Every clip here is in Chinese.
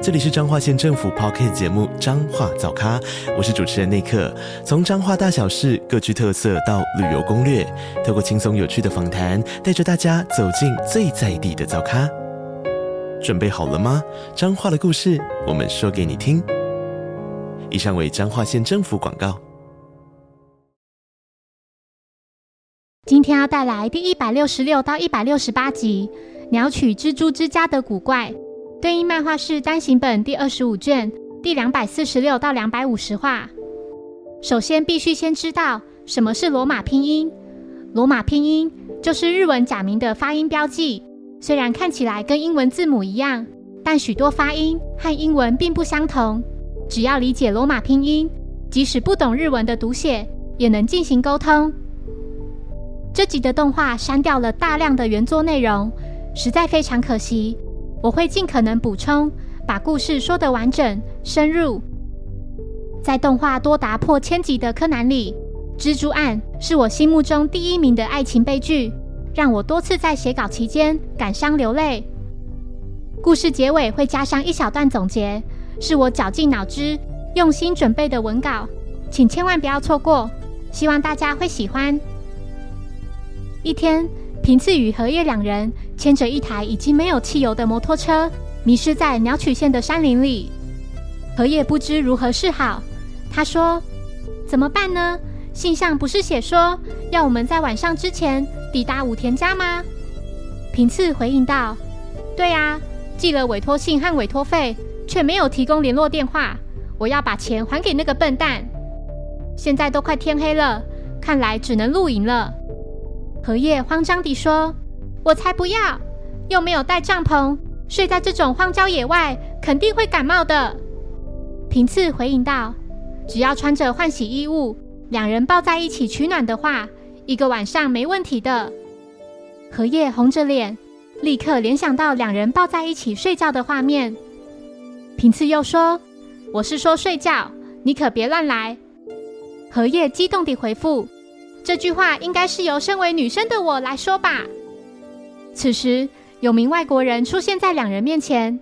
这里是彰化县政府 p o c k t 节目《彰化早咖》，我是主持人内克。从彰化大小事各具特色到旅游攻略，透过轻松有趣的访谈，带着大家走进最在地的早咖。准备好了吗？彰化的故事，我们说给你听。以上为彰化县政府广告。今天要带来第一百六十六到一百六十八集《鸟取蜘蛛之家的古怪》。对应漫画是单行本第二十五卷第两百四十六到两百五十话。首先，必须先知道什么是罗马拼音。罗马拼音就是日文假名的发音标记。虽然看起来跟英文字母一样，但许多发音和英文并不相同。只要理解罗马拼音，即使不懂日文的读写，也能进行沟通。这集的动画删掉了大量的原作内容，实在非常可惜。我会尽可能补充，把故事说得完整深入。在动画多达破千集的柯南里，《蜘蛛案》是我心目中第一名的爱情悲剧，让我多次在写稿期间感伤流泪。故事结尾会加上一小段总结，是我绞尽脑汁、用心准备的文稿，请千万不要错过。希望大家会喜欢。一天。平次与荷叶两人牵着一台已经没有汽油的摩托车，迷失在鸟取县的山林里。荷叶不知如何是好，他说：“怎么办呢？信上不是写说要我们在晚上之前抵达武田家吗？”平次回应道：“对啊，寄了委托信和委托费，却没有提供联络电话。我要把钱还给那个笨蛋。现在都快天黑了，看来只能露营了。”荷叶慌张地说：“我才不要！又没有带帐篷，睡在这种荒郊野外，肯定会感冒的。”平次回应道：“只要穿着换洗衣物，两人抱在一起取暖的话，一个晚上没问题的。”荷叶红着脸，立刻联想到两人抱在一起睡觉的画面。平次又说：“我是说睡觉，你可别乱来。”荷叶激动地回复。这句话应该是由身为女生的我来说吧。此时，有名外国人出现在两人面前。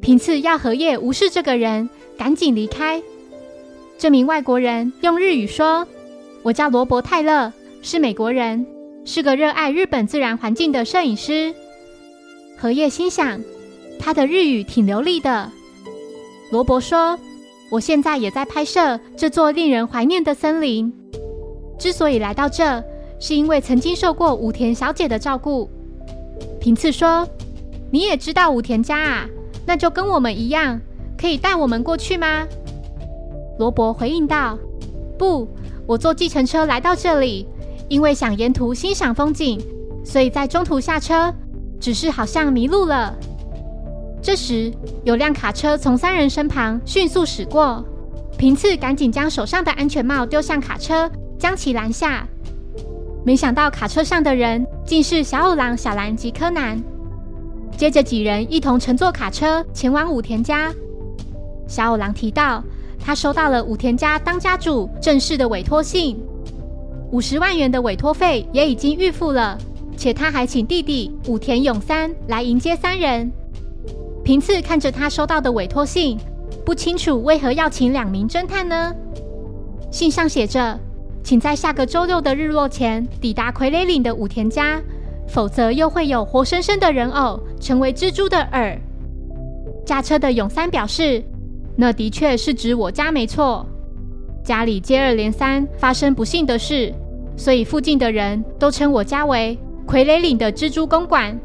平次要荷叶无视这个人，赶紧离开。这名外国人用日语说：“我叫罗伯·泰勒，是美国人，是个热爱日本自然环境的摄影师。”荷叶心想，他的日语挺流利的。罗伯说：“我现在也在拍摄这座令人怀念的森林。”之所以来到这，是因为曾经受过武田小姐的照顾。平次说：“你也知道武田家啊？那就跟我们一样，可以带我们过去吗？”罗伯回应道：“不，我坐计程车来到这里，因为想沿途欣赏风景，所以在中途下车，只是好像迷路了。”这时，有辆卡车从三人身旁迅速驶过，平次赶紧将手上的安全帽丢向卡车。将其拦下，没想到卡车上的人竟是小五郎、小兰及柯南。接着几人一同乘坐卡车前往武田家。小五郎提到，他收到了武田家当家主正式的委托信，五十万元的委托费也已经预付了，且他还请弟弟武田勇三来迎接三人。平次看着他收到的委托信，不清楚为何要请两名侦探呢？信上写着。请在下个周六的日落前抵达傀儡岭的武田家，否则又会有活生生的人偶成为蜘蛛的饵。驾车的永三表示，那的确是指我家没错。家里接二连三发生不幸的事，所以附近的人都称我家为傀儡岭的蜘蛛公馆。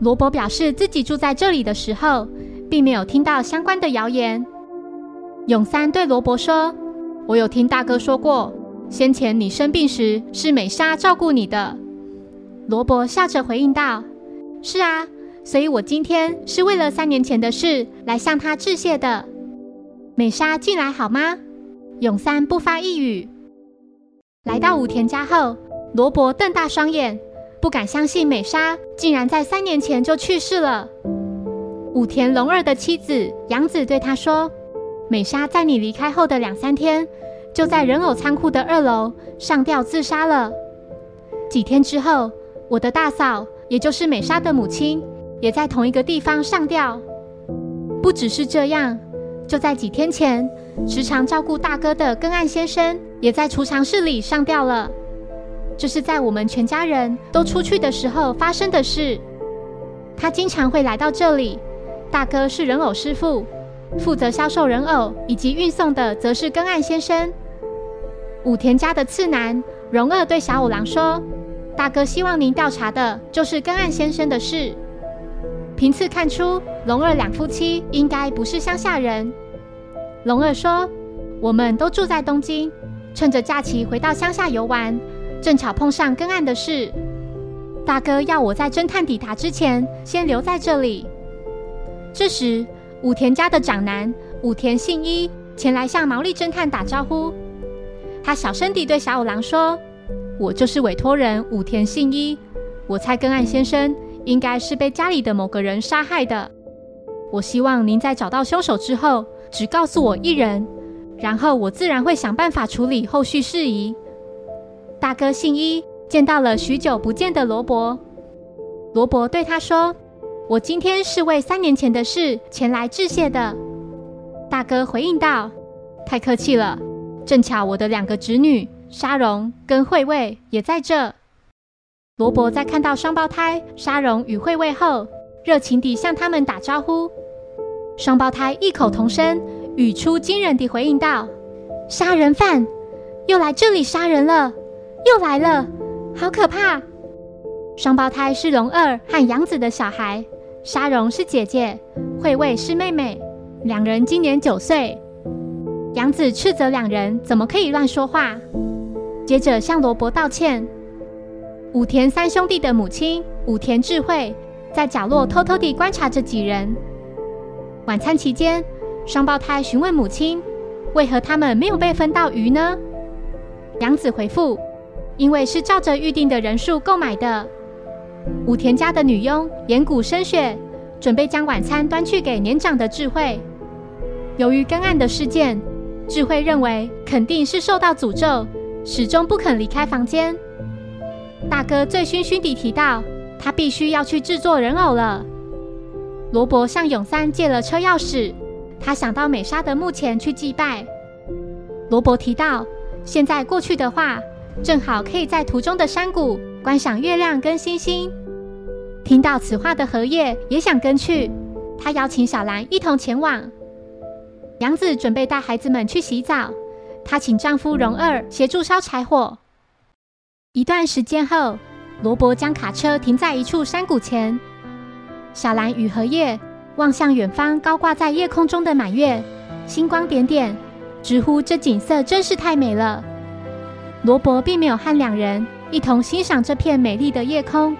罗伯表示自己住在这里的时候，并没有听到相关的谣言。永三对罗伯说：“我有听大哥说过。”先前你生病时是美莎照顾你的，罗伯笑着回应道：“是啊，所以我今天是为了三年前的事来向她致谢的。”美莎进来好吗？永三不发一语。来到武田家后，罗伯瞪大双眼，不敢相信美莎竟然在三年前就去世了。武田龙二的妻子杨子对他说：“美莎在你离开后的两三天，就在人偶仓库的二楼上吊自杀了。几天之后，我的大嫂，也就是美莎的母亲，也在同一个地方上吊。不只是这样，就在几天前，时常照顾大哥的根岸先生，也在储藏室里上吊了。这是在我们全家人都出去的时候发生的事。他经常会来到这里。”大哥是人偶师傅，负责销售人偶以及运送的则是根岸先生。武田家的次男荣二对小五郎说：“大哥希望您调查的就是根岸先生的事。”平次看出，龙二两夫妻应该不是乡下人。龙二说：“我们都住在东京，趁着假期回到乡下游玩，正巧碰上根岸的事。大哥要我在侦探抵达之前，先留在这里。”这时，武田家的长男武田信一前来向毛利侦探打招呼。他小声地对小五郎说：“我就是委托人武田信一。我猜根岸先生应该是被家里的某个人杀害的。我希望您在找到凶手之后，只告诉我一人，然后我自然会想办法处理后续事宜。”大哥信一见到了许久不见的罗伯，罗伯对他说。我今天是为三年前的事前来致谢的。大哥回应道：“太客气了，正巧我的两个侄女沙荣跟惠卫也在这。”罗伯在看到双胞胎沙荣与惠卫后，热情地向他们打招呼。双胞胎异口同声，语出惊人地回应道：“杀人犯又来这里杀人了，又来了，好可怕！”双胞胎是龙二和杨子的小孩。沙荣是姐姐，惠卫是妹妹，两人今年九岁。杨子斥责两人怎么可以乱说话，接着向罗伯道歉。武田三兄弟的母亲武田智慧在角落偷偷地观察着几人。晚餐期间，双胞胎询问母亲，为何他们没有被分到鱼呢？杨子回复，因为是照着预定的人数购买的。武田家的女佣岩谷深雪准备将晚餐端去给年长的智慧。由于根案的事件，智慧认为肯定是受到诅咒，始终不肯离开房间。大哥醉醺醺地提到，他必须要去制作人偶了。罗伯向永三借了车钥匙，他想到美莎的墓前去祭拜。罗伯提到，现在过去的话，正好可以在途中的山谷。观赏月亮跟星星。听到此话的荷叶也想跟去，他邀请小兰一同前往。杨子准备带孩子们去洗澡，她请丈夫荣二协助烧柴火。一段时间后，罗伯将卡车停在一处山谷前。小兰与荷叶望向远方高挂在夜空中的满月，星光点点，直呼这景色真是太美了。罗伯并没有和两人。一同欣赏这片美丽的夜空。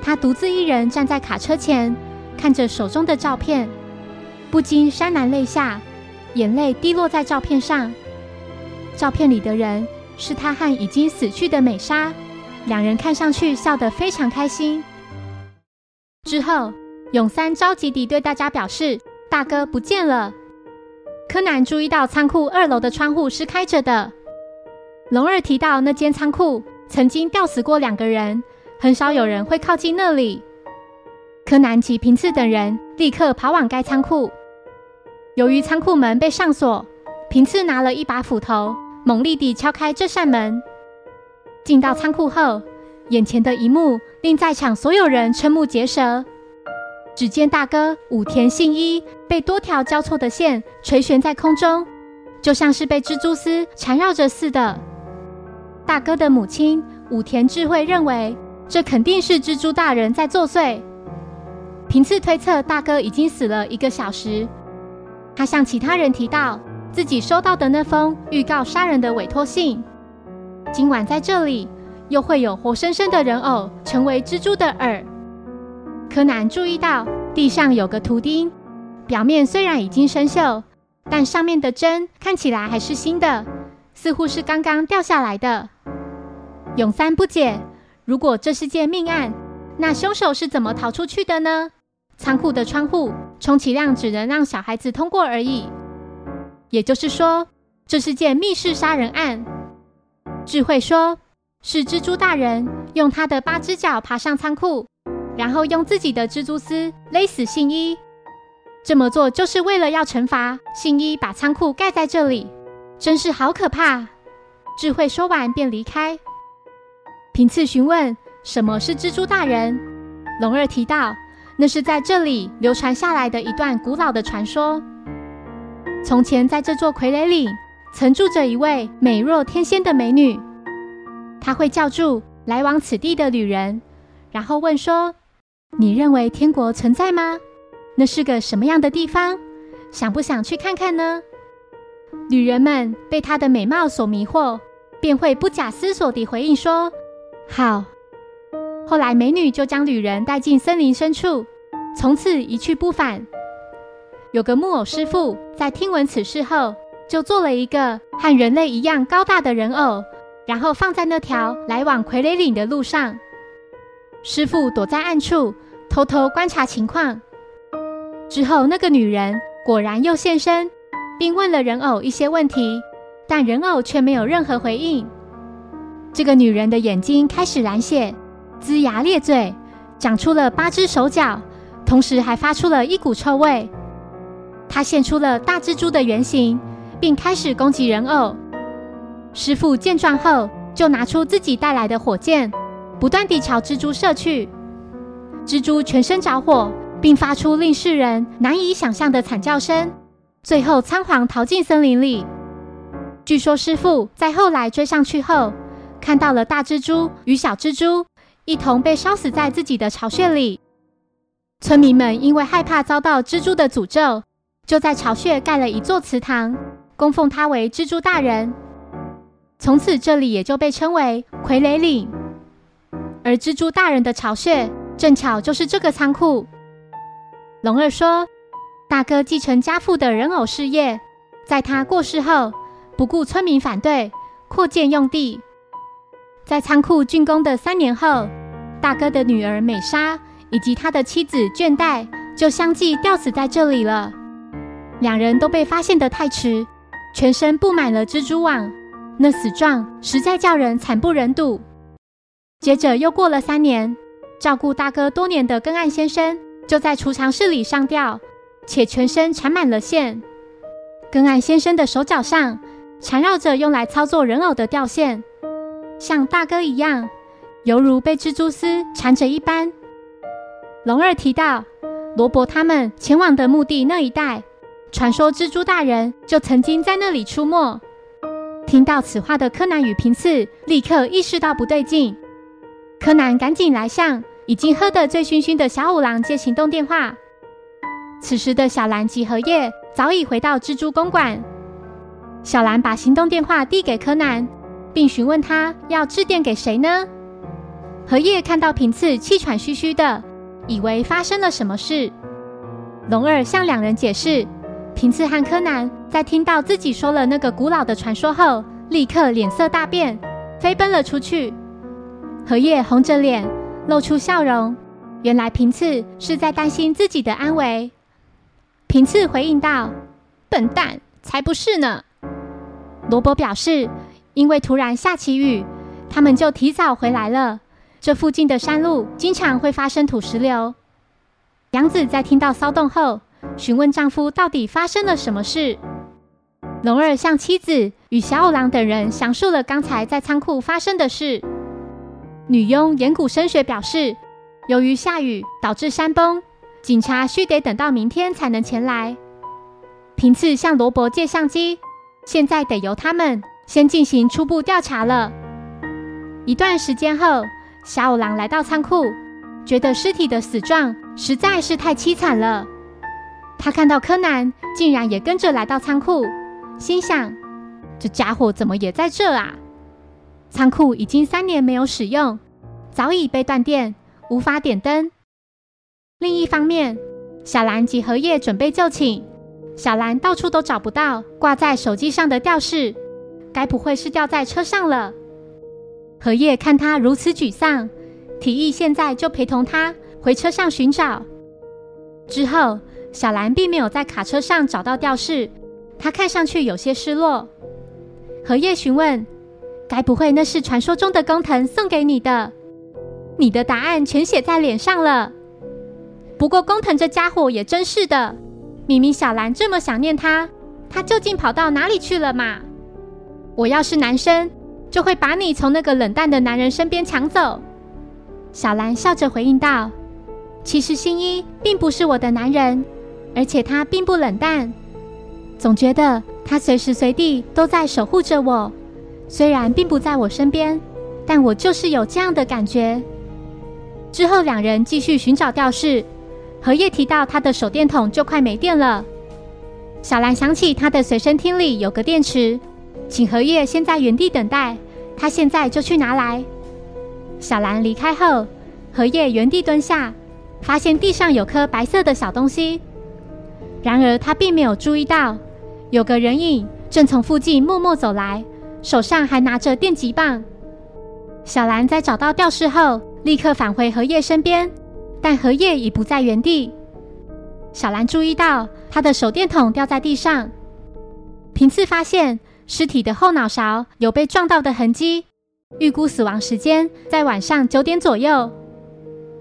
他独自一人站在卡车前，看着手中的照片，不禁潸然泪下，眼泪滴落在照片上。照片里的人是他和已经死去的美莎，两人看上去笑得非常开心。之后，永三着急地对大家表示：“大哥不见了。”柯南注意到仓库二楼的窗户是开着的。龙二提到那间仓库。曾经吊死过两个人，很少有人会靠近那里。柯南及平次等人立刻跑往该仓库。由于仓库门被上锁，平次拿了一把斧头，猛力地敲开这扇门。进到仓库后，眼前的一幕令在场所有人瞠目结舌。只见大哥武田信一被多条交错的线垂悬在空中，就像是被蜘蛛丝缠绕着似的。大哥的母亲武田智慧认为，这肯定是蜘蛛大人在作祟。平次推测大哥已经死了一个小时。他向其他人提到自己收到的那封预告杀人的委托信。今晚在这里又会有活生生的人偶成为蜘蛛的饵。柯南注意到地上有个图钉，表面虽然已经生锈，但上面的针看起来还是新的，似乎是刚刚掉下来的。永三不解，如果这是件命案，那凶手是怎么逃出去的呢？仓库的窗户充其量只能让小孩子通过而已。也就是说，这是件密室杀人案。智慧说，是蜘蛛大人用他的八只脚爬上仓库，然后用自己的蜘蛛丝勒死信一。这么做就是为了要惩罚信一把仓库盖在这里，真是好可怕。智慧说完便离开。平次询问什么是蜘蛛大人，龙二提到那是在这里流传下来的一段古老的传说。从前，在这座傀儡里，曾住着一位美若天仙的美女。她会叫住来往此地的旅人，然后问说：“你认为天国存在吗？那是个什么样的地方？想不想去看看呢？”旅人们被她的美貌所迷惑，便会不假思索地回应说：“好。”后来，美女就将旅人带进森林深处，从此一去不返。有个木偶师傅在听闻此事后，就做了一个和人类一样高大的人偶，然后放在那条来往傀儡岭的路上。师傅躲在暗处，偷偷观察情况。之后，那个女人果然又现身，并问了人偶一些问题，但人偶却没有任何回应。这个女人的眼睛开始染血，龇牙咧嘴，长出了八只手脚，同时还发出了一股臭味。他现出了大蜘蛛的原形，并开始攻击人偶。师傅见状后，就拿出自己带来的火箭，不断地朝蜘蛛射去。蜘蛛全身着火，并发出令世人难以想象的惨叫声，最后仓皇逃进森林里。据说师傅在后来追上去后，看到了大蜘蛛与小蜘蛛一同被烧死在自己的巢穴里。村民们因为害怕遭到蜘蛛的诅咒。就在巢穴盖了一座祠堂，供奉他为蜘蛛大人。从此，这里也就被称为傀儡岭。而蜘蛛大人的巢穴正巧就是这个仓库。龙二说：“大哥继承家父的人偶事业，在他过世后，不顾村民反对，扩建用地。在仓库竣工的三年后，大哥的女儿美莎以及他的妻子倦怠就相继吊死在这里了。”两人都被发现得太迟，全身布满了蜘蛛网，那死状实在叫人惨不忍睹。接着又过了三年，照顾大哥多年的根岸先生就在储藏室里上吊，且全身缠满了线。根岸先生的手脚上缠绕着用来操作人偶的吊线，像大哥一样，犹如被蜘蛛丝缠着一般。龙二提到，罗伯他们前往的墓地那一带。传说蜘蛛大人就曾经在那里出没。听到此话的柯南与平次立刻意识到不对劲。柯南赶紧来向已经喝得醉醺醺的小五郎接行动电话。此时的小兰及荷叶早已回到蜘蛛公馆。小兰把行动电话递给柯南，并询问他要致电给谁呢？荷叶看到平次气喘吁吁的，以为发生了什么事。龙二向两人解释。平次和柯南在听到自己说了那个古老的传说后，立刻脸色大变，飞奔了出去。荷叶红着脸，露出笑容。原来平次是在担心自己的安危。平次回应道：“笨蛋，才不是呢。”罗伯表示，因为突然下起雨，他们就提早回来了。这附近的山路经常会发生土石流。杨子在听到骚动后。询问丈夫到底发生了什么事。龙二向妻子与小五郎等人详述了刚才在仓库发生的事。女佣岩谷升学表示，由于下雨导致山崩，警察需得等到明天才能前来。平次向罗伯借相机，现在得由他们先进行初步调查了。一段时间后，小五郎来到仓库，觉得尸体的死状实在是太凄惨了。他看到柯南竟然也跟着来到仓库，心想：这家伙怎么也在这啊？仓库已经三年没有使用，早已被断电，无法点灯。另一方面，小兰及荷叶准备就寝，小兰到处都找不到挂在手机上的吊饰，该不会是掉在车上了？荷叶看他如此沮丧，提议现在就陪同他回车上寻找。之后，小兰并没有在卡车上找到吊饰，她看上去有些失落。荷叶询问：“该不会那是传说中的工藤送给你的？你的答案全写在脸上了。不过工藤这家伙也真是的，明明小兰这么想念他，他究竟跑到哪里去了嘛？我要是男生，就会把你从那个冷淡的男人身边抢走。”小兰笑着回应道。其实新一并不是我的男人，而且他并不冷淡，总觉得他随时随地都在守护着我。虽然并不在我身边，但我就是有这样的感觉。之后两人继续寻找吊饰，荷叶提到他的手电筒就快没电了。小兰想起他的随身听里有个电池，请荷叶先在原地等待，他现在就去拿来。小兰离开后，荷叶原地蹲下。发现地上有颗白色的小东西，然而他并没有注意到，有个人影正从附近默默走来，手上还拿着电击棒。小兰在找到吊饰后，立刻返回荷叶身边，但荷叶已不在原地。小兰注意到他的手电筒掉在地上，平次发现尸体的后脑勺有被撞到的痕迹，预估死亡时间在晚上九点左右。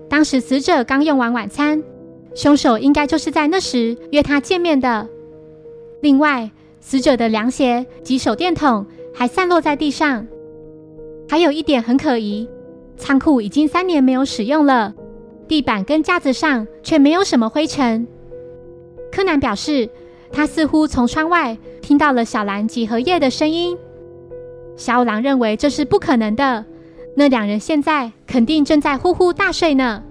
当时死者刚用完晚餐，凶手应该就是在那时约他见面的。另外，死者的凉鞋及手电筒还散落在地上。还有一点很可疑，仓库已经三年没有使用了，地板跟架子上却没有什么灰尘。柯南表示，他似乎从窗外听到了小兰及荷叶的声音。小五郎认为这是不可能的。那两人现在肯定正在呼呼大睡呢。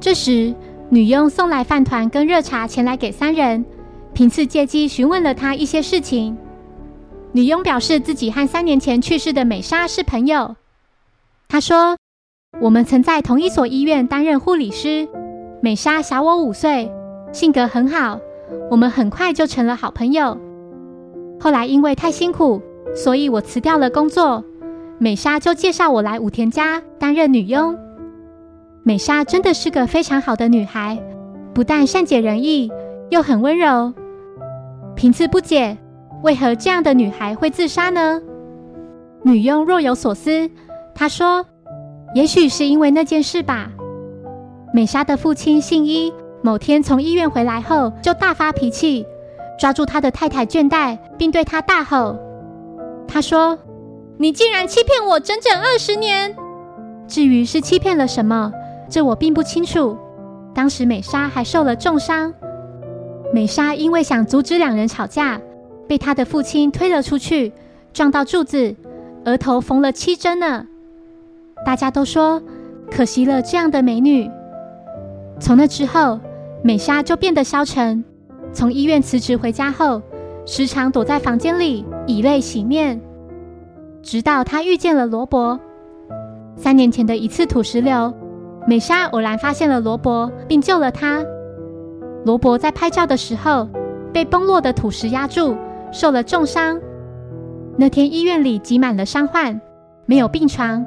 这时，女佣送来饭团跟热茶前来给三人。平次借机询问了他一些事情。女佣表示自己和三年前去世的美莎是朋友。她说：“我们曾在同一所医院担任护理师。美莎小我五岁，性格很好，我们很快就成了好朋友。后来因为太辛苦，所以我辞掉了工作。”美莎就介绍我来武田家担任女佣。美莎真的是个非常好的女孩，不但善解人意，又很温柔。平次不解，为何这样的女孩会自杀呢？女佣若有所思，她说：“也许是因为那件事吧。”美莎的父亲信一，某天从医院回来后就大发脾气，抓住他的太太绢带，并对他大吼。他说。你竟然欺骗我整整二十年！至于是欺骗了什么，这我并不清楚。当时美莎还受了重伤。美莎因为想阻止两人吵架，被她的父亲推了出去，撞到柱子，额头缝了七针呢。大家都说可惜了这样的美女。从那之后，美莎就变得消沉。从医院辞职回家后，时常躲在房间里以泪洗面。直到她遇见了罗伯。三年前的一次土石流，美莎偶然发现了罗伯，并救了他。罗伯在拍照的时候被崩落的土石压住，受了重伤。那天医院里挤满了伤患，没有病床。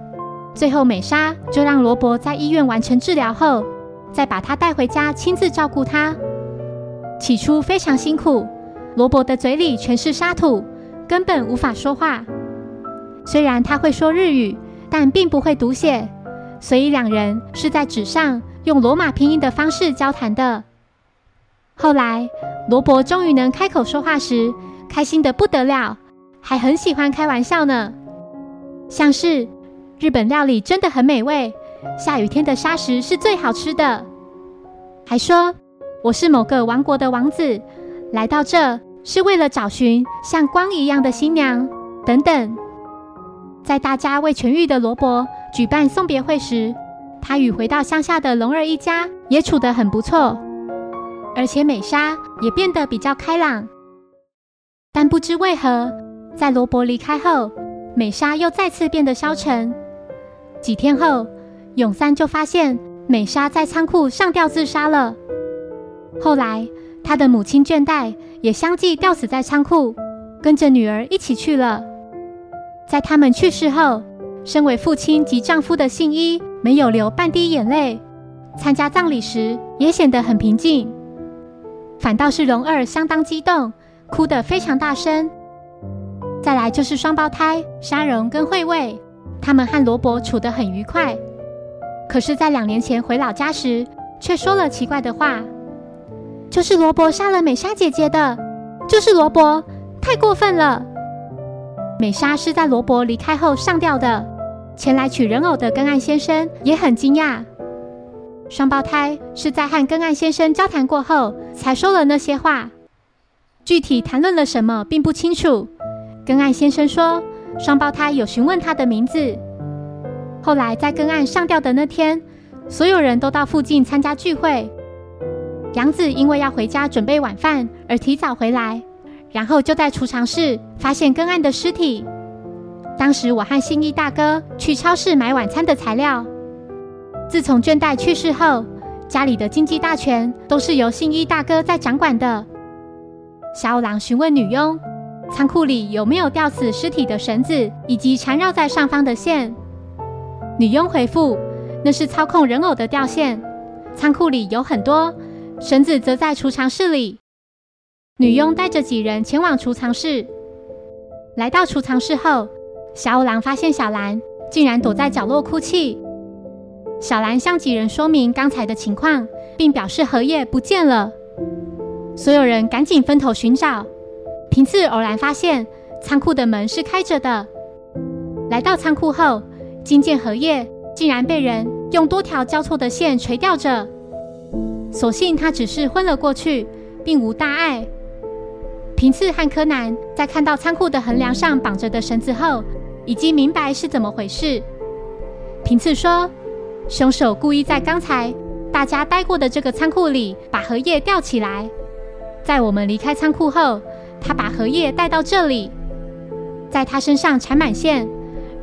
最后美莎就让罗伯在医院完成治疗后，再把他带回家亲自照顾他。起初非常辛苦，罗伯的嘴里全是沙土，根本无法说话。虽然他会说日语，但并不会读写，所以两人是在纸上用罗马拼音的方式交谈的。后来，罗伯终于能开口说话时，开心的不得了，还很喜欢开玩笑呢，像是日本料理真的很美味，下雨天的沙石是最好吃的，还说我是某个王国的王子，来到这是为了找寻像光一样的新娘，等等。在大家为痊愈的罗伯举办送别会时，他与回到乡下的龙儿一家也处得很不错，而且美莎也变得比较开朗。但不知为何，在罗伯离开后，美莎又再次变得消沉。几天后，永三就发现美莎在仓库上吊自杀了。后来，他的母亲倦怠也相继吊死在仓库，跟着女儿一起去了。在他们去世后，身为父亲及丈夫的信一没有流半滴眼泪，参加葬礼时也显得很平静。反倒是龙二相当激动，哭得非常大声。再来就是双胞胎沙荣跟惠卫，他们和罗伯处得很愉快。可是，在两年前回老家时，却说了奇怪的话：“就是罗伯杀了美莎姐姐的，就是罗伯，太过分了。”美莎是在罗伯离开后上吊的。前来取人偶的根岸先生也很惊讶。双胞胎是在和根岸先生交谈过后才说了那些话，具体谈论了什么并不清楚。根岸先生说，双胞胎有询问他的名字。后来在根岸上吊的那天，所有人都到附近参加聚会。杨子因为要回家准备晚饭而提早回来，然后就在储藏室发现根岸的尸体。当时我和信义大哥去超市买晚餐的材料。自从倦怠去世后，家里的经济大权都是由信义大哥在掌管的。小五郎询问女佣。仓库里有没有吊死尸体的绳子以及缠绕在上方的线？女佣回复：“那是操控人偶的吊线。仓库里有很多绳子，则在储藏室里。”女佣带着几人前往储藏室。来到储藏室后，小五郎发现小兰竟然躲在角落哭泣。小兰向几人说明刚才的情况，并表示荷叶不见了。所有人赶紧分头寻找。平次偶然发现仓库的门是开着的，来到仓库后，金剑荷叶竟然被人用多条交错的线垂吊着。所幸他只是昏了过去，并无大碍。平次和柯南在看到仓库的横梁上绑着的绳子后，已经明白是怎么回事。平次说，凶手故意在刚才大家待过的这个仓库里把荷叶吊起来，在我们离开仓库后。他把荷叶带到这里，在他身上缠满线，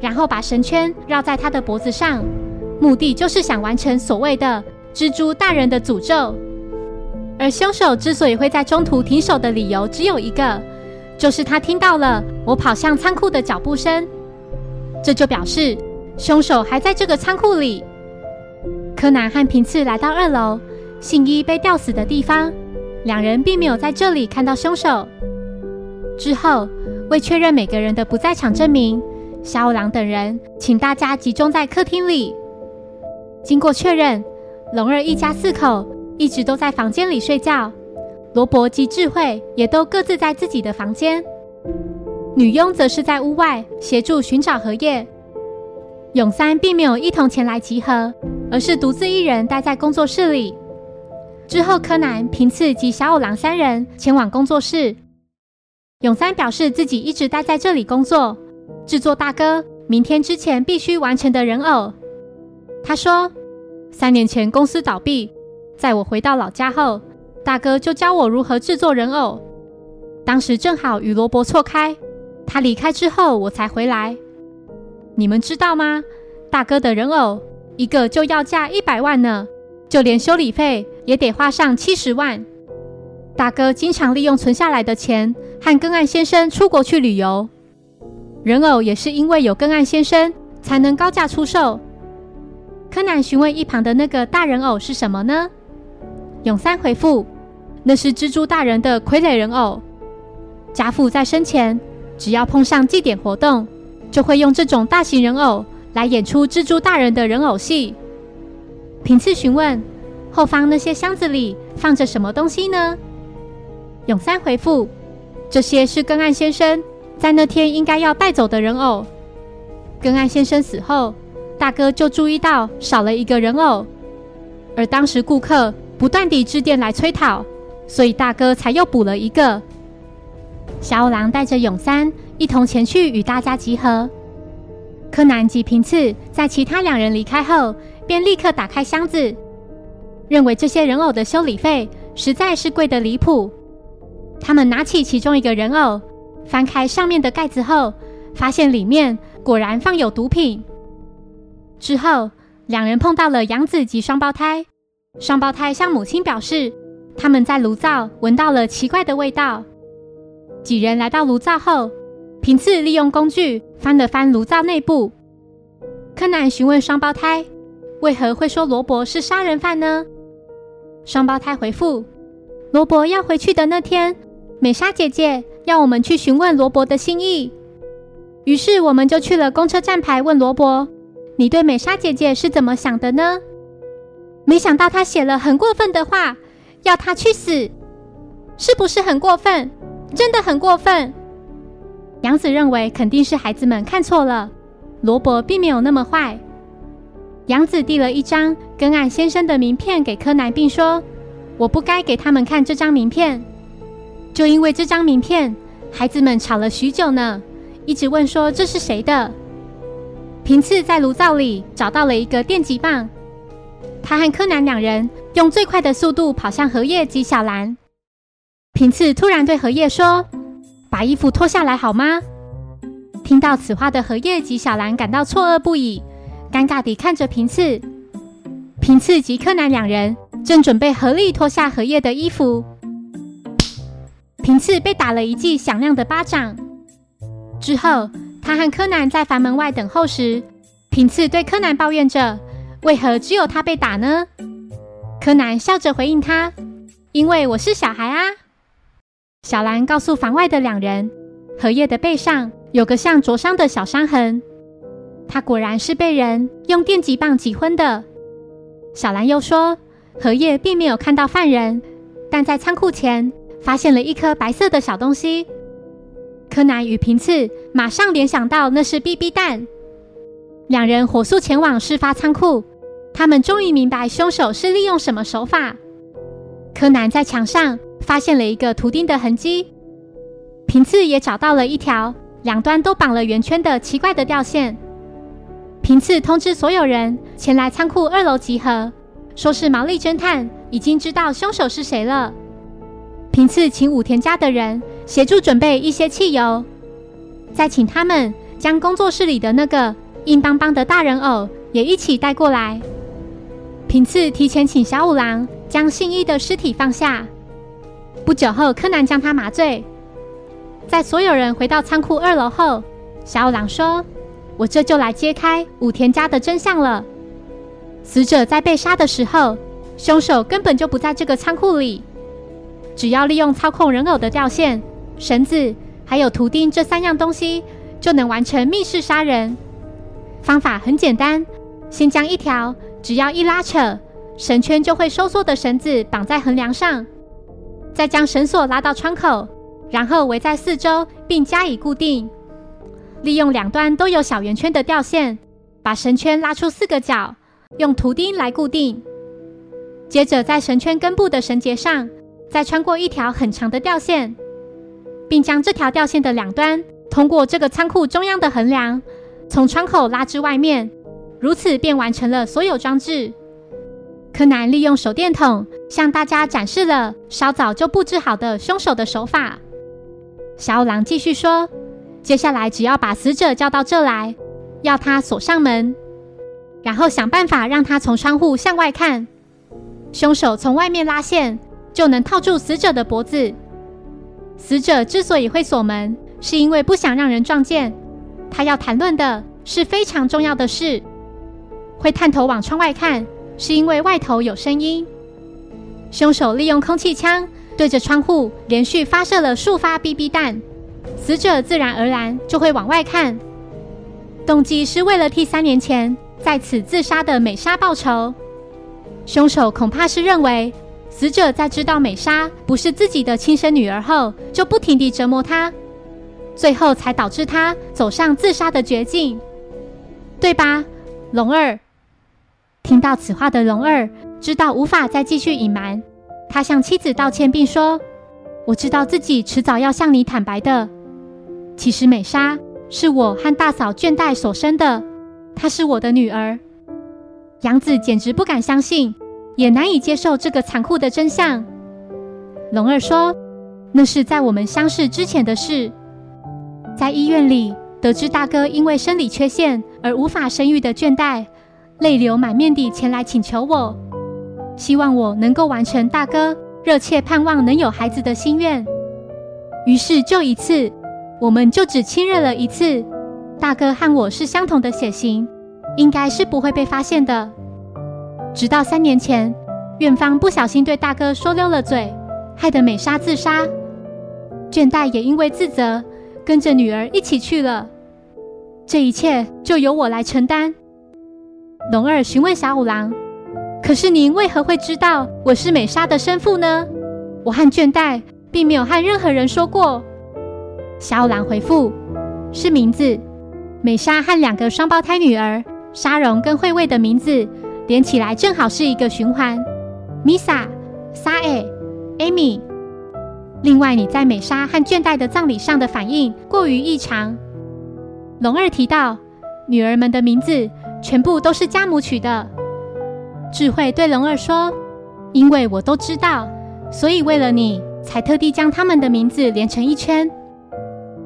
然后把绳圈绕在他的脖子上，目的就是想完成所谓的蜘蛛大人的诅咒。而凶手之所以会在中途停手的理由只有一个，就是他听到了我跑向仓库的脚步声，这就表示凶手还在这个仓库里。柯南和平次来到二楼信一被吊死的地方，两人并没有在这里看到凶手。之后，为确认每个人的不在场证明，小五郎等人请大家集中在客厅里。经过确认，龙二一家四口一直都在房间里睡觉，罗伯及智慧也都各自在自己的房间。女佣则是在屋外协助寻找荷叶。永三并没有一同前来集合，而是独自一人待在工作室里。之后，柯南、平次及小五郎三人前往工作室。永三表示自己一直待在这里工作，制作大哥明天之前必须完成的人偶。他说，三年前公司倒闭，在我回到老家后，大哥就教我如何制作人偶。当时正好与罗伯错开，他离开之后我才回来。你们知道吗？大哥的人偶一个就要价一百万呢，就连修理费也得花上七十万。大哥经常利用存下来的钱和根岸先生出国去旅游，人偶也是因为有根岸先生才能高价出售。柯南询问一旁的那个大人偶是什么呢？永三回复：“那是蜘蛛大人的傀儡人偶。家父在生前，只要碰上祭典活动，就会用这种大型人偶来演出蜘蛛大人的人偶戏。”平次询问：“后方那些箱子里放着什么东西呢？”永三回复：“这些是根岸先生在那天应该要带走的人偶。根岸先生死后，大哥就注意到少了一个人偶，而当时顾客不断地致电来催讨，所以大哥才又补了一个。”小五郎带着永三一同前去与大家集合。柯南及平次在其他两人离开后，便立刻打开箱子，认为这些人偶的修理费实在是贵得离谱。他们拿起其中一个人偶，翻开上面的盖子后，发现里面果然放有毒品。之后，两人碰到了杨子及双胞胎。双胞胎向母亲表示，他们在炉灶闻到了奇怪的味道。几人来到炉灶后，平次利用工具翻了翻炉灶内部。柯南询问双胞胎：“为何会说罗伯是杀人犯呢？双胞胎回复：罗伯要回去的那天，美莎姐姐要我们去询问罗伯的心意。于是我们就去了公车站牌，问罗伯：“你对美莎姐姐是怎么想的呢？”没想到他写了很过分的话，要他去死，是不是很过分？真的很过分。杨子认为肯定是孩子们看错了，罗伯并没有那么坏。杨子递了一张根岸先生的名片给柯南，并说：“我不该给他们看这张名片，就因为这张名片，孩子们吵了许久呢。”一直问说这是谁的？平次在炉灶里找到了一个电击棒，他和柯南两人用最快的速度跑向荷叶及小兰。平次突然对荷叶说：“把衣服脱下来好吗？”听到此话的荷叶及小兰感到错愕不已，尴尬地看着平次。平次及柯南两人正准备合力脱下荷叶的衣服，平次被打了一记响亮的巴掌。之后，他和柯南在房门外等候时，平次对柯南抱怨着：“为何只有他被打呢？”柯南笑着回应他：“因为我是小孩啊。”小兰告诉房外的两人，荷叶的背上有个像灼伤的小伤痕，他果然是被人用电击棒击昏的。小兰又说，荷叶并没有看到犯人，但在仓库前发现了一颗白色的小东西。柯南与平次马上联想到那是 BB 弹，两人火速前往事发仓库。他们终于明白凶手是利用什么手法。柯南在墙上发现了一个图钉的痕迹，平次也找到了一条两端都绑了圆圈的奇怪的吊线。平次通知所有人前来仓库二楼集合，说是毛利侦探已经知道凶手是谁了。平次请武田家的人。协助准备一些汽油，再请他们将工作室里的那个硬邦邦的大人偶也一起带过来。平次提前请小五郎将信一的尸体放下。不久后，柯南将他麻醉。在所有人回到仓库二楼后，小五郎说：“我这就来揭开武田家的真相了。死者在被杀的时候，凶手根本就不在这个仓库里。只要利用操控人偶的吊线。”绳子还有图钉这三样东西就能完成密室杀人。方法很简单，先将一条只要一拉扯，绳圈就会收缩的绳子绑在横梁上，再将绳索拉到窗口，然后围在四周并加以固定。利用两端都有小圆圈的吊线，把绳圈拉出四个角，用图钉来固定。接着在绳圈根部的绳结上再穿过一条很长的吊线。并将这条吊线的两端通过这个仓库中央的横梁，从窗口拉至外面，如此便完成了所有装置。柯南利用手电筒向大家展示了稍早就布置好的凶手的手法。小五郎继续说：“接下来只要把死者叫到这来，要他锁上门，然后想办法让他从窗户向外看。凶手从外面拉线，就能套住死者的脖子。”死者之所以会锁门，是因为不想让人撞见。他要谈论的是非常重要的事。会探头往窗外看，是因为外头有声音。凶手利用空气枪对着窗户连续发射了数发 BB 弹，死者自然而然就会往外看。动机是为了替三年前在此自杀的美莎报仇。凶手恐怕是认为。死者在知道美莎不是自己的亲生女儿后，就不停地折磨她，最后才导致她走上自杀的绝境，对吧？龙二听到此话的龙二知道无法再继续隐瞒，他向妻子道歉，并说：“我知道自己迟早要向你坦白的。其实美莎是我和大嫂倦怠所生的，她是我的女儿。”杨子简直不敢相信。也难以接受这个残酷的真相。龙二说：“那是在我们相识之前的事。在医院里得知大哥因为生理缺陷而无法生育的倦怠，泪流满面地前来请求我，希望我能够完成大哥热切盼望能有孩子的心愿。于是就一次，我们就只亲热了一次。大哥和我是相同的血型，应该是不会被发现的。”直到三年前，院方不小心对大哥说溜了嘴，害得美莎自杀。倦怠也因为自责，跟着女儿一起去了。这一切就由我来承担。龙二询问小五郎：“可是您为何会知道我是美莎的生父呢？”我和倦怠并没有和任何人说过。小五郎回复：“是名字。美莎和两个双胞胎女儿莎荣跟惠卫的名字连起来，正好是一个循环。Misa、沙艾、Amy。另外，你在美莎和倦怠的葬礼上的反应过于异常。”龙二提到，女儿们的名字全部都是家母取的。智慧对龙二说：“因为我都知道，所以为了你才特地将他们的名字连成一圈。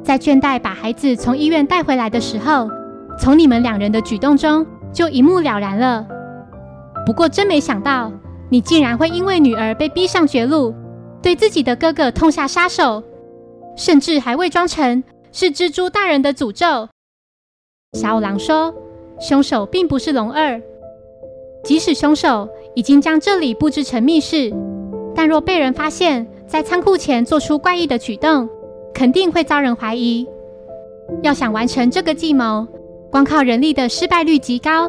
在倦怠把孩子从医院带回来的时候，从你们两人的举动中就一目了然了。不过真没想到，你竟然会因为女儿被逼上绝路，对自己的哥哥痛下杀手，甚至还伪装成是蜘蛛大人的诅咒。”小五郎说：“凶手并不是龙二，即使凶手已经将这里布置成密室，但若被人发现，在仓库前做出怪异的举动，肯定会遭人怀疑。要想完成这个计谋，光靠人力的失败率极高。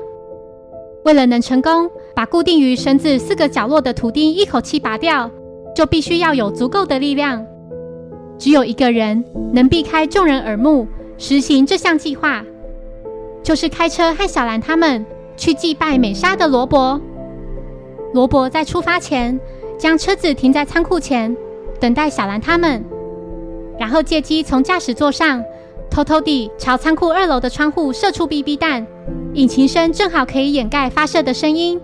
为了能成功把固定于绳子四个角落的图钉一口气拔掉，就必须要有足够的力量。只有一个人能避开众人耳目，实行这项计划。”就是开车和小兰他们去祭拜美莎的罗伯。罗伯在出发前将车子停在仓库前，等待小兰他们，然后借机从驾驶座上偷偷地朝仓库二楼的窗户射出 BB 弹，引擎声正好可以掩盖发射的声音。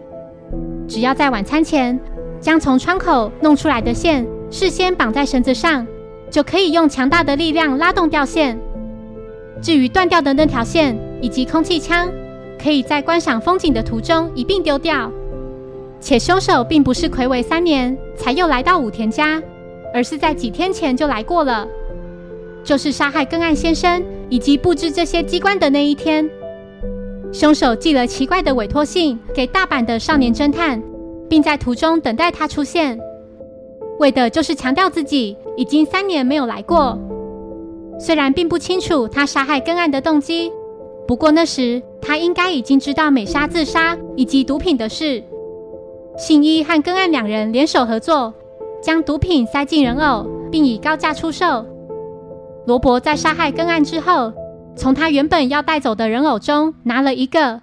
只要在晚餐前将从窗口弄出来的线事先绑在绳子上，就可以用强大的力量拉动吊线。至于断掉的那条线以及空气枪，可以在观赏风景的途中一并丢掉。且凶手并不是魁违三年才又来到武田家，而是在几天前就来过了，就是杀害根岸先生以及布置这些机关的那一天。凶手寄了奇怪的委托信给大阪的少年侦探，并在途中等待他出现，为的就是强调自己已经三年没有来过。虽然并不清楚他杀害根案的动机，不过那时他应该已经知道美莎自杀以及毒品的事。信一和根案两人联手合作，将毒品塞进人偶，并以高价出售。罗伯在杀害根案之后，从他原本要带走的人偶中拿了一个，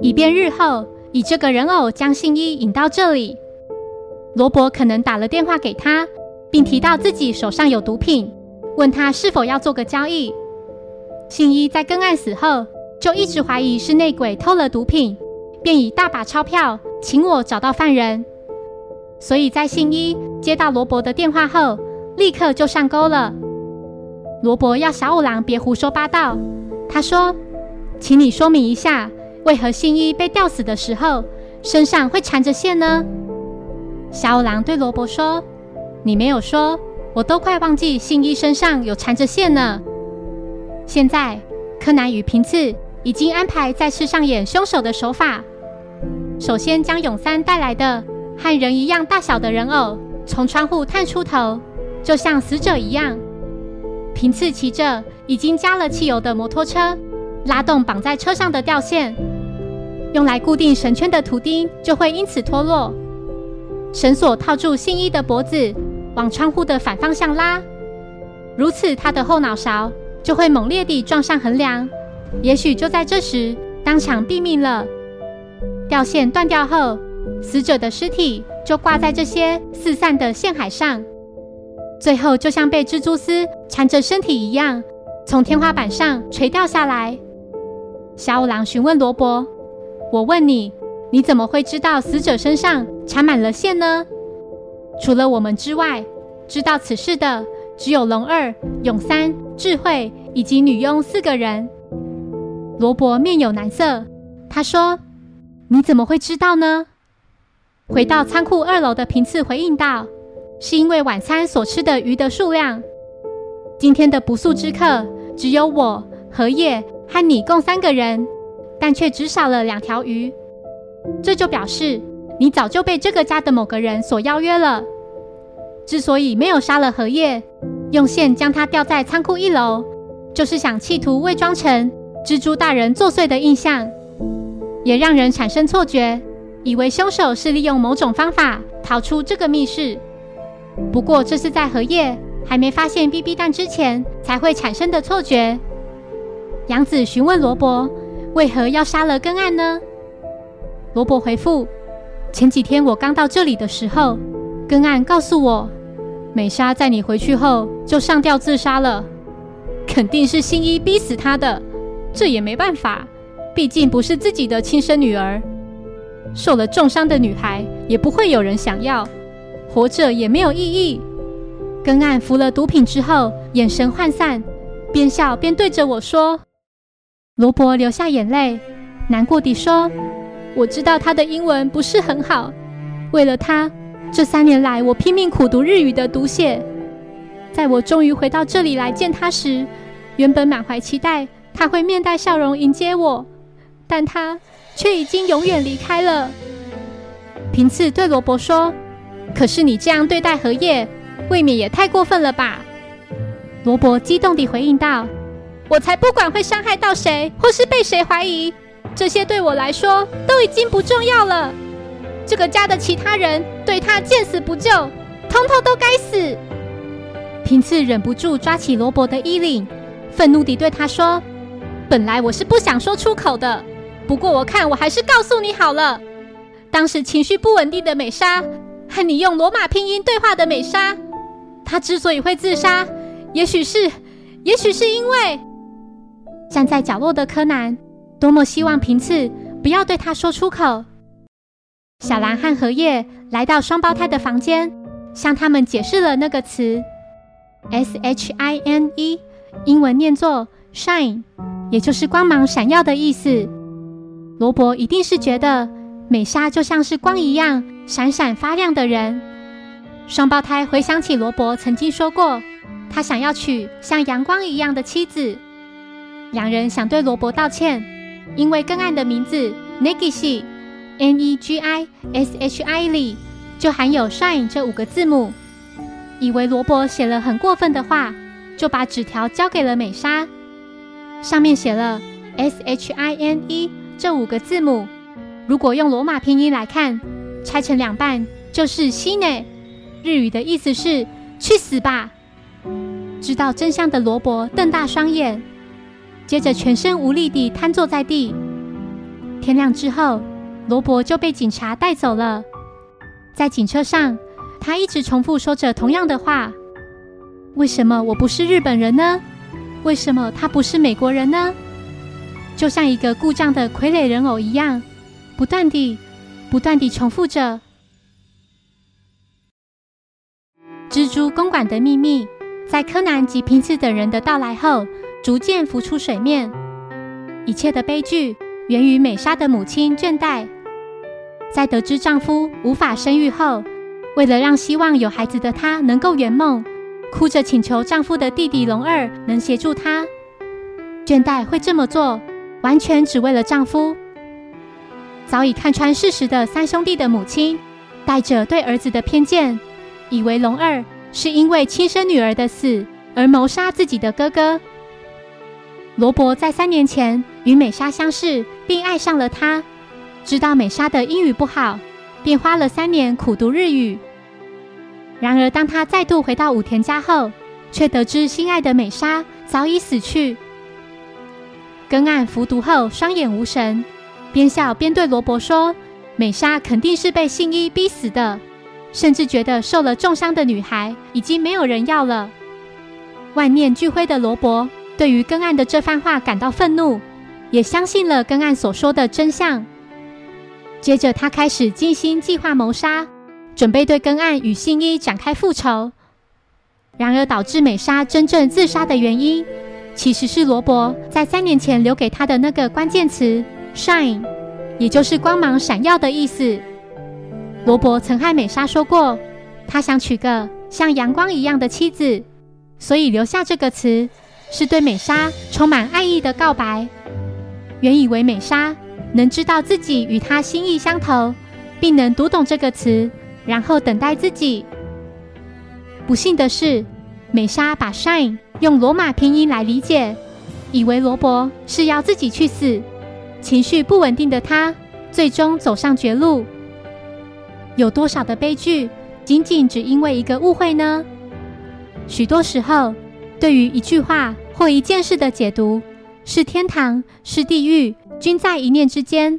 以便日后以这个人偶将信一引到这里。罗伯可能打了电话给他，并提到自己手上有毒品。问他是否要做个交易。信一在根案死后就一直怀疑是内鬼偷了毒品，便以大把钞票请我找到犯人。所以在信一接到罗伯的电话后，立刻就上钩了。罗伯要小五郎别胡说八道，他说：“请你说明一下，为何信一被吊死的时候身上会缠着线呢？”小五郎对罗伯说：“你没有说。”我都快忘记信一身上有缠着线呢。现在，柯南与平次已经安排再次上演凶手的手法。首先，将永三带来的和人一样大小的人偶从窗户探出头，就像死者一样。平次骑着已经加了汽油的摩托车，拉动绑在车上的吊线，用来固定绳圈的图钉就会因此脱落。绳索套住信一的脖子。往窗户的反方向拉，如此他的后脑勺就会猛烈地撞上横梁，也许就在这时当场毙命了。吊线断掉后，死者的尸体就挂在这些四散的线海上，最后就像被蜘蛛丝缠着身体一样，从天花板上垂掉下来。小五郎询问罗伯：“我问你，你怎么会知道死者身上缠满了线呢？”除了我们之外，知道此事的只有龙二、永三、智慧以及女佣四个人。罗伯面有难色，他说：“你怎么会知道呢？”回到仓库二楼的平次回应道：“是因为晚餐所吃的鱼的数量。今天的不速之客只有我、荷叶和你共三个人，但却只少了两条鱼。这就表示你早就被这个家的某个人所邀约了。之所以没有杀了荷叶，用线将它吊在仓库一楼，就是想企图伪装成蜘蛛大人作祟的印象，也让人产生错觉，以为凶手是利用某种方法逃出这个密室。不过，这是在荷叶还没发现 BB 弹之前才会产生的错觉。杨子询问罗伯：“为何要杀了根案呢？”罗伯回复：“前几天我刚到这里的时候，根案告诉我，美莎在你回去后就上吊自杀了，肯定是新一逼死她的。这也没办法，毕竟不是自己的亲生女儿。受了重伤的女孩也不会有人想要。”活着也没有意义。根岸服了毒品之后，眼神涣散，边笑边对着我说：“罗伯流下眼泪，难过地说：‘我知道他的英文不是很好，为了他，这三年来我拼命苦读日语的读写。在我终于回到这里来见他时，原本满怀期待他会面带笑容迎接我，但他却已经永远离开了。’平次对罗伯说。”可是你这样对待荷叶，未免也太过分了吧？罗伯激动地回应道：“我才不管会伤害到谁，或是被谁怀疑，这些对我来说都已经不重要了。这个家的其他人对他见死不救，通通都该死。”平次忍不住抓起罗伯的衣领，愤怒地对他说：“本来我是不想说出口的，不过我看我还是告诉你好了。当时情绪不稳定的美莎。”和你用罗马拼音对话的美莎，她之所以会自杀，也许是，也许是因为站在角落的柯南多么希望平次不要对他说出口。小兰和荷叶来到双胞胎的房间，向他们解释了那个词 “s h i n e”，英文念作 “shine”，也就是光芒闪耀的意思。罗伯一定是觉得美莎就像是光一样。闪闪发亮的人，双胞胎回想起罗伯曾经说过，他想要娶像阳光一样的妻子。两人想对罗伯道歉，因为更案的名字 Negishi，N E G I S H I 里就含有 shine 这五个字母，以为罗伯写了很过分的话，就把纸条交给了美莎，上面写了 S H I N E 这五个字母，如果用罗马拼音来看。拆成两半就是“西内”，日语的意思是“去死吧”。知道真相的罗伯瞪大双眼，接着全身无力地瘫坐在地。天亮之后，罗伯就被警察带走了。在警车上，他一直重复说着同样的话：“为什么我不是日本人呢？为什么他不是美国人呢？”就像一个故障的傀儡人偶一样，不断地。不断地重复着。蜘蛛公馆的秘密，在柯南及平次等人的到来后，逐渐浮出水面。一切的悲剧源于美莎的母亲倦怠。在得知丈夫无法生育后，为了让希望有孩子的她能够圆梦，哭着请求丈夫的弟弟龙二能协助她。倦怠会这么做，完全只为了丈夫。早已看穿事实的三兄弟的母亲，带着对儿子的偏见，以为龙二是因为亲生女儿的死而谋杀自己的哥哥。罗伯在三年前与美莎相识，并爱上了她。知道美莎的英语不好，便花了三年苦读日语。然而，当他再度回到武田家后，却得知心爱的美莎早已死去。根案服毒后，双眼无神。边笑边对罗伯说：“美莎肯定是被信一逼死的，甚至觉得受了重伤的女孩已经没有人要了。”万念俱灰的罗伯对于根案的这番话感到愤怒，也相信了根案所说的真相。接着，他开始精心计划谋杀，准备对根案与信一展开复仇。然而，导致美莎真正自杀的原因，其实是罗伯在三年前留给他的那个关键词。shine，也就是光芒闪耀的意思。罗伯曾和美莎说过，他想娶个像阳光一样的妻子，所以留下这个词，是对美莎充满爱意的告白。原以为美莎能知道自己与他心意相投，并能读懂这个词，然后等待自己。不幸的是，美莎把 shine 用罗马拼音来理解，以为罗伯是要自己去死。情绪不稳定的他，最终走上绝路。有多少的悲剧，仅仅只因为一个误会呢？许多时候，对于一句话或一件事的解读，是天堂，是地狱，均在一念之间。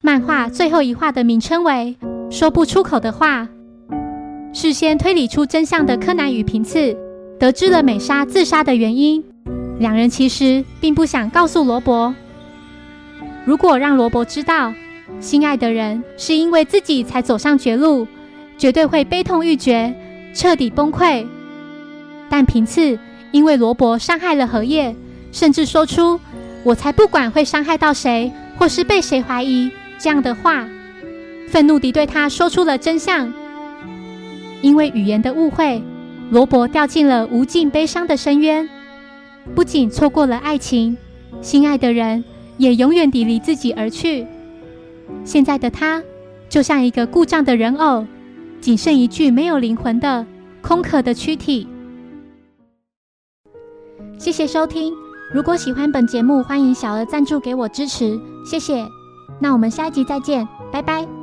漫画最后一话的名称为“说不出口的话”。事先推理出真相的柯南与平次，得知了美莎自杀的原因。两人其实并不想告诉罗伯。如果让罗伯知道，心爱的人是因为自己才走上绝路，绝对会悲痛欲绝，彻底崩溃。但平次因为罗伯伤害了荷叶，甚至说出“我才不管会伤害到谁，或是被谁怀疑”这样的话，愤怒地对他说出了真相。因为语言的误会，罗伯掉进了无尽悲伤的深渊，不仅错过了爱情，心爱的人。也永远地离自己而去。现在的他，就像一个故障的人偶，仅剩一具没有灵魂的空壳的躯体。谢谢收听，如果喜欢本节目，欢迎小额赞助给我支持，谢谢。那我们下一集再见，拜拜。